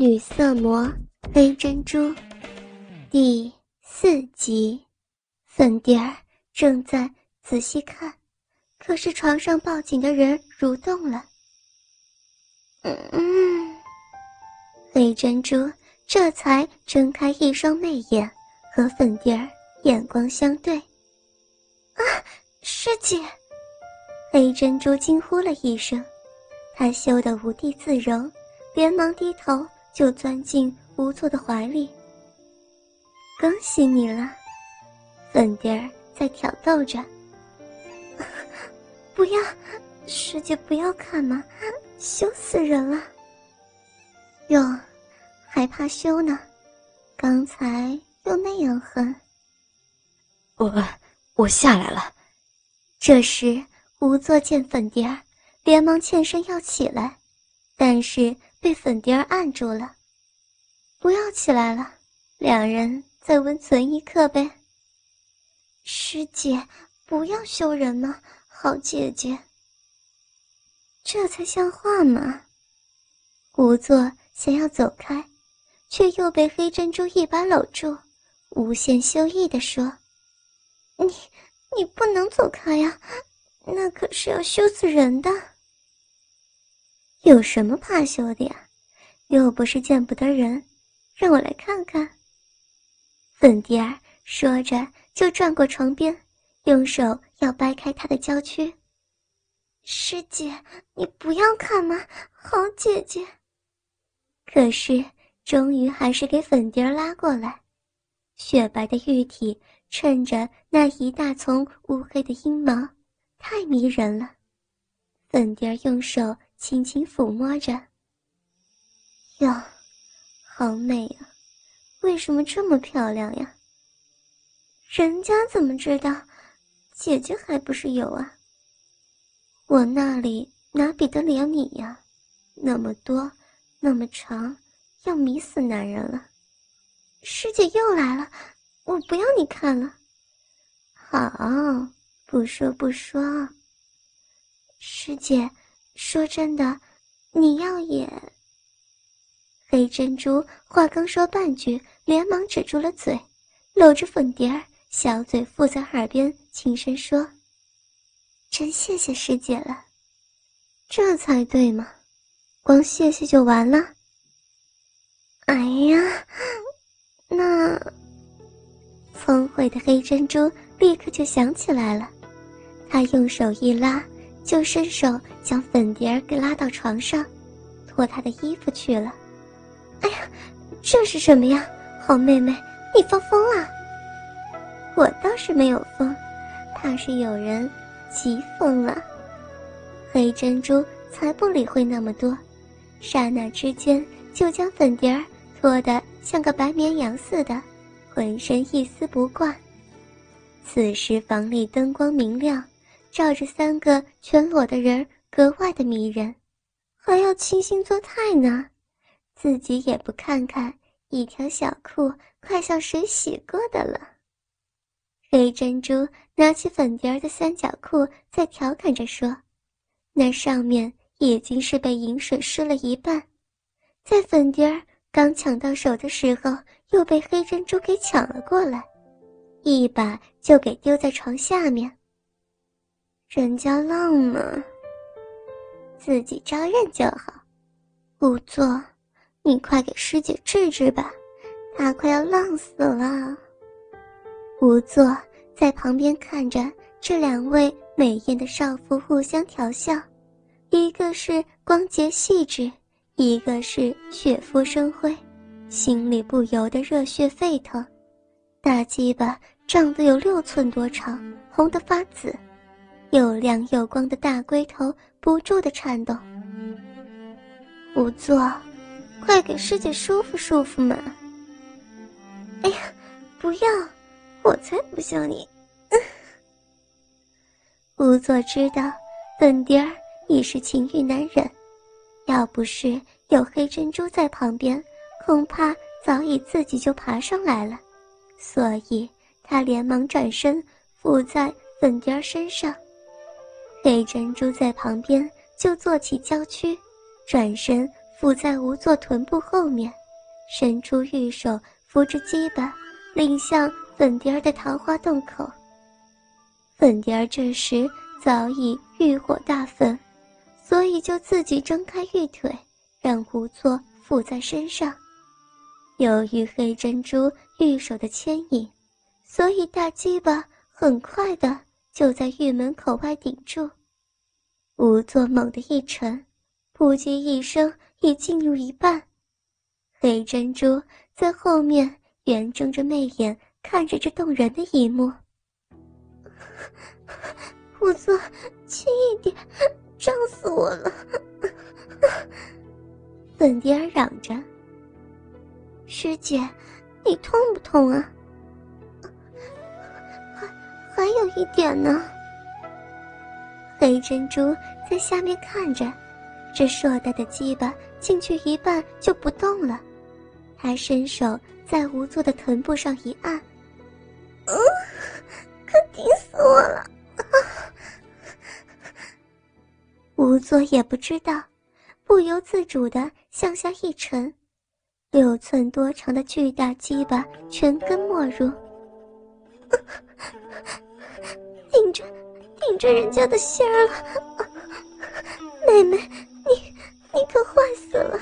女色魔黑珍珠，第四集。粉蝶儿正在仔细看，可是床上报警的人蠕动了。嗯，黑珍珠这才睁开一双媚眼，和粉蝶儿眼光相对。啊，师姐！黑珍珠惊呼了一声，她羞得无地自容，连忙低头就钻进无座的怀里。恭喜你了，粉蝶儿在挑逗着。不要，师姐不要看嘛，羞死人了。哟，还怕羞呢？刚才又那样狠。我我下来了。这时。吴作见粉蝶儿，连忙欠身要起来，但是被粉蝶儿按住了。不要起来了，两人再温存一刻呗。师姐，不要羞人嘛，好姐姐。这才像话嘛。无作想要走开，却又被黑珍珠一把搂住，无限羞意地说：“你，你不能走开呀。”那可是要羞死人的。有什么怕羞的呀？又不是见不得人，让我来看看。粉蝶儿说着，就转过床边，用手要掰开他的娇躯。师姐，你不要看嘛，好姐姐。可是，终于还是给粉蝶儿拉过来。雪白的玉体衬着那一大丛乌黑的阴毛。太迷人了，粉蝶儿用手轻轻抚摸着。哟，好美呀！为什么这么漂亮呀？人家怎么知道？姐姐还不是有啊？我那里哪比得了你呀？那么多，那么长，要迷死男人了。师姐又来了，我不要你看了。好。不说不说，师姐，说真的，你要也。黑珍珠话刚说半句，连忙止住了嘴，搂着粉蝶儿，小嘴附在耳边轻声说：“真谢谢师姐了。”这才对嘛，光谢谢就完了。哎呀，那聪慧的黑珍珠立刻就想起来了。她用手一拉，就伸手将粉蝶儿给拉到床上，脱她的衣服去了。哎呀，这是什么呀？好妹妹，你发疯了？我倒是没有疯，怕是有人急疯了。黑珍珠才不理会那么多，刹那之间就将粉蝶儿脱得像个白绵羊似的，浑身一丝不挂。此时房里灯光明亮。照着三个全裸的人格外的迷人，还要清新作态呢，自己也不看看，一条小裤快像水洗过的了。黑珍珠拿起粉蝶儿的三角裤，在调侃着说：“那上面已经是被饮水湿了一半，在粉蝶儿刚抢到手的时候，又被黑珍珠给抢了过来，一把就给丢在床下面。”人家浪嘛，自己招认就好。仵作，你快给师姐治治吧，她快要浪死了。仵作在旁边看着这两位美艳的少妇互相调笑，一个是光洁细致，一个是雪肤生辉，心里不由得热血沸腾，大鸡巴长得有六寸多长，红得发紫。又亮又光的大龟头不住的颤动。仵作，快给师姐舒服舒服嘛！哎呀，不要，我才不像你。仵作知道粉蝶儿已是情欲难忍，要不是有黑珍珠在旁边，恐怕早已自己就爬上来了，所以他连忙转身伏在粉蝶儿身上。黑珍珠在旁边就坐起娇躯，转身伏在吴作臀部后面，伸出玉手扶着鸡巴，领向粉蝶儿的桃花洞口。粉蝶儿这时早已欲火大焚，所以就自己张开玉腿，让吴作附在身上。由于黑珍珠玉手的牵引，所以大鸡巴很快的就在玉门口外顶住。吴作猛地一沉，扑叽一声，已进入一半。黑珍珠在后面圆睁着媚眼看着这动人的一幕。吴作，轻一点，胀死我了！粉蝶儿嚷着：“师姐，你痛不痛啊？还还有一点呢。”黑珍珠在下面看着，这硕大的鸡巴进去一半就不动了。他伸手在吴作的臀部上一按，嗯，可顶死我了！吴作也不知道，不由自主的向下一沉，六寸多长的巨大鸡巴全根没入，顶着人家的心儿了，妹妹，你你可坏死了！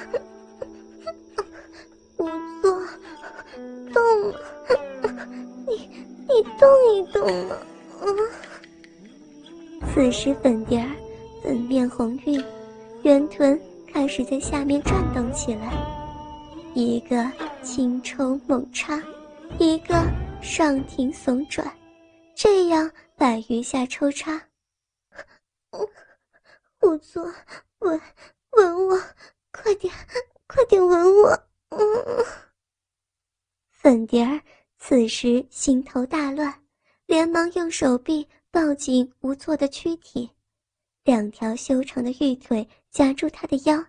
无作，动了，你你动一动嘛！此时粉蝶儿粉面红晕，圆臀开始在下面转动起来，一个轻抽猛插，一个上挺耸转，这样。百余下抽插，无作，吻吻我，快点，快点吻我！嗯，粉蝶儿此时心头大乱，连忙用手臂抱紧无措的躯体，两条修长的玉腿夹住他的腰。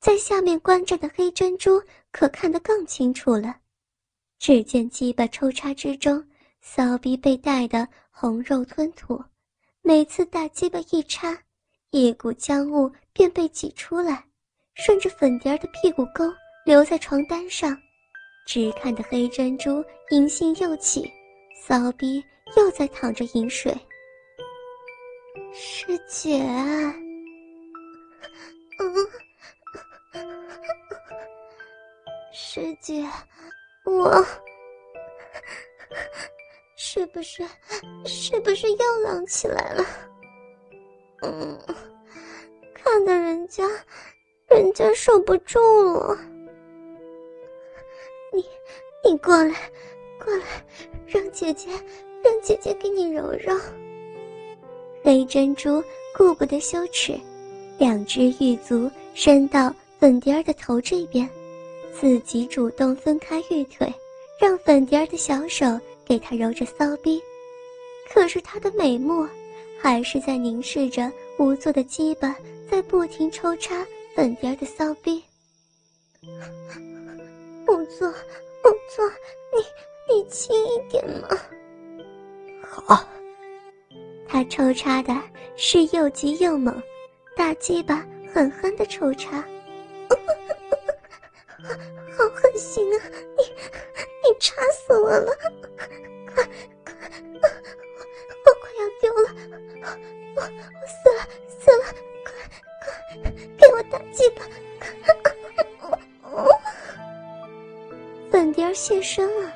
在下面观战的黑珍珠可看得更清楚了，只见鸡巴抽插之中。骚逼被带的红肉吞吐，每次大鸡巴一插，一股浆雾便被挤出来，顺着粉蝶儿的屁股沟留在床单上，只看得黑珍珠淫性又起，骚逼又在淌着饮水。师姐，嗯，师姐，我。是不是，是不是又浪起来了？嗯，看的人家，人家受不住了。你，你过来，过来，让姐姐，让姐姐给你揉揉。黑珍珠顾不得羞耻，两只玉足伸到粉蝶儿的头这边，自己主动分开玉腿，让粉蝶儿的小手。给他揉着骚逼，可是他的美目还是在凝视着无作的鸡巴，在不停抽插粉蝶的骚逼。无作，无作，你你轻一点嘛。好。他抽插的是又急又猛，大鸡巴狠狠的抽插，好狠心啊！你你插死我了！鸡巴！粉蝶现身了，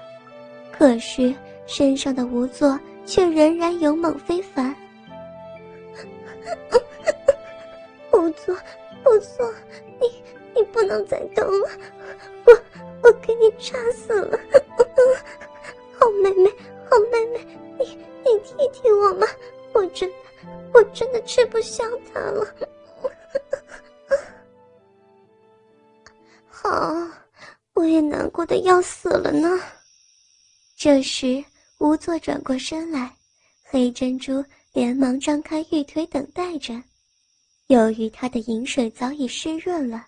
可是身上的无作却仍然勇猛非凡。无作无作，你你不能再动了，我我给你插死了！好妹妹。好妹妹，你你替替我嘛！我真的，我真的吃不消他了。的要死了呢。这时，吴作转过身来，黑珍珠连忙张开玉腿等待着。由于他的饮水早已湿润了，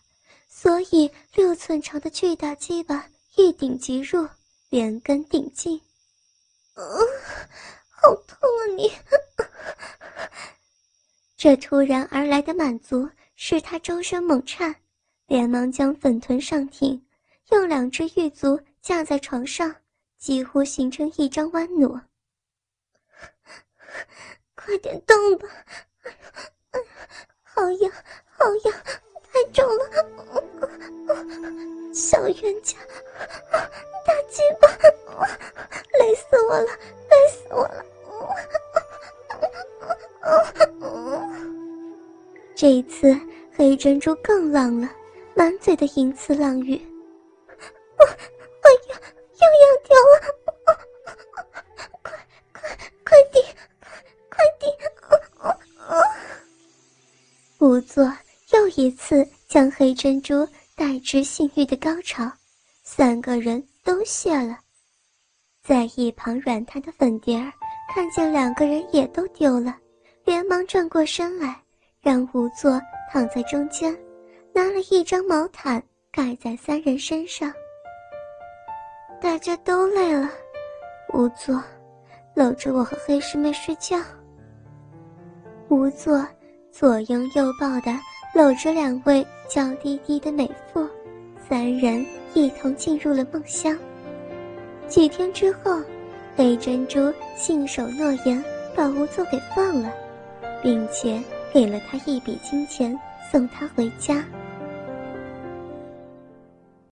所以六寸长的巨大鸡巴一顶即入，连根顶进。嗯，好痛啊！你，这突然而来的满足使他周身猛颤，连忙将粉臀上挺，用两只玉足架在床上，几乎形成一张弯弩。快点动吧！哎呀，好痒，好痒，太重了！小冤家，大鸡巴，累死我了，累死我了！这一次，黑珍珠更浪了，满嘴的淫词浪语。哎呀，又又要掉了！快快快点，快点！仵作又一次将黑珍珠带至性欲的高潮，三个人都谢了。在一旁软瘫的粉蝶儿看见两个人也都丢了，连忙转过身来。让仵作躺在中间，拿了一张毛毯盖在三人身上。大家都累了，仵作搂着我和黑师妹睡觉。仵作左拥右抱的搂着两位娇滴滴的美妇，三人一同进入了梦乡。几天之后，黑珍珠信守诺言，把仵作给放了，并且。给了他一笔金钱，送他回家。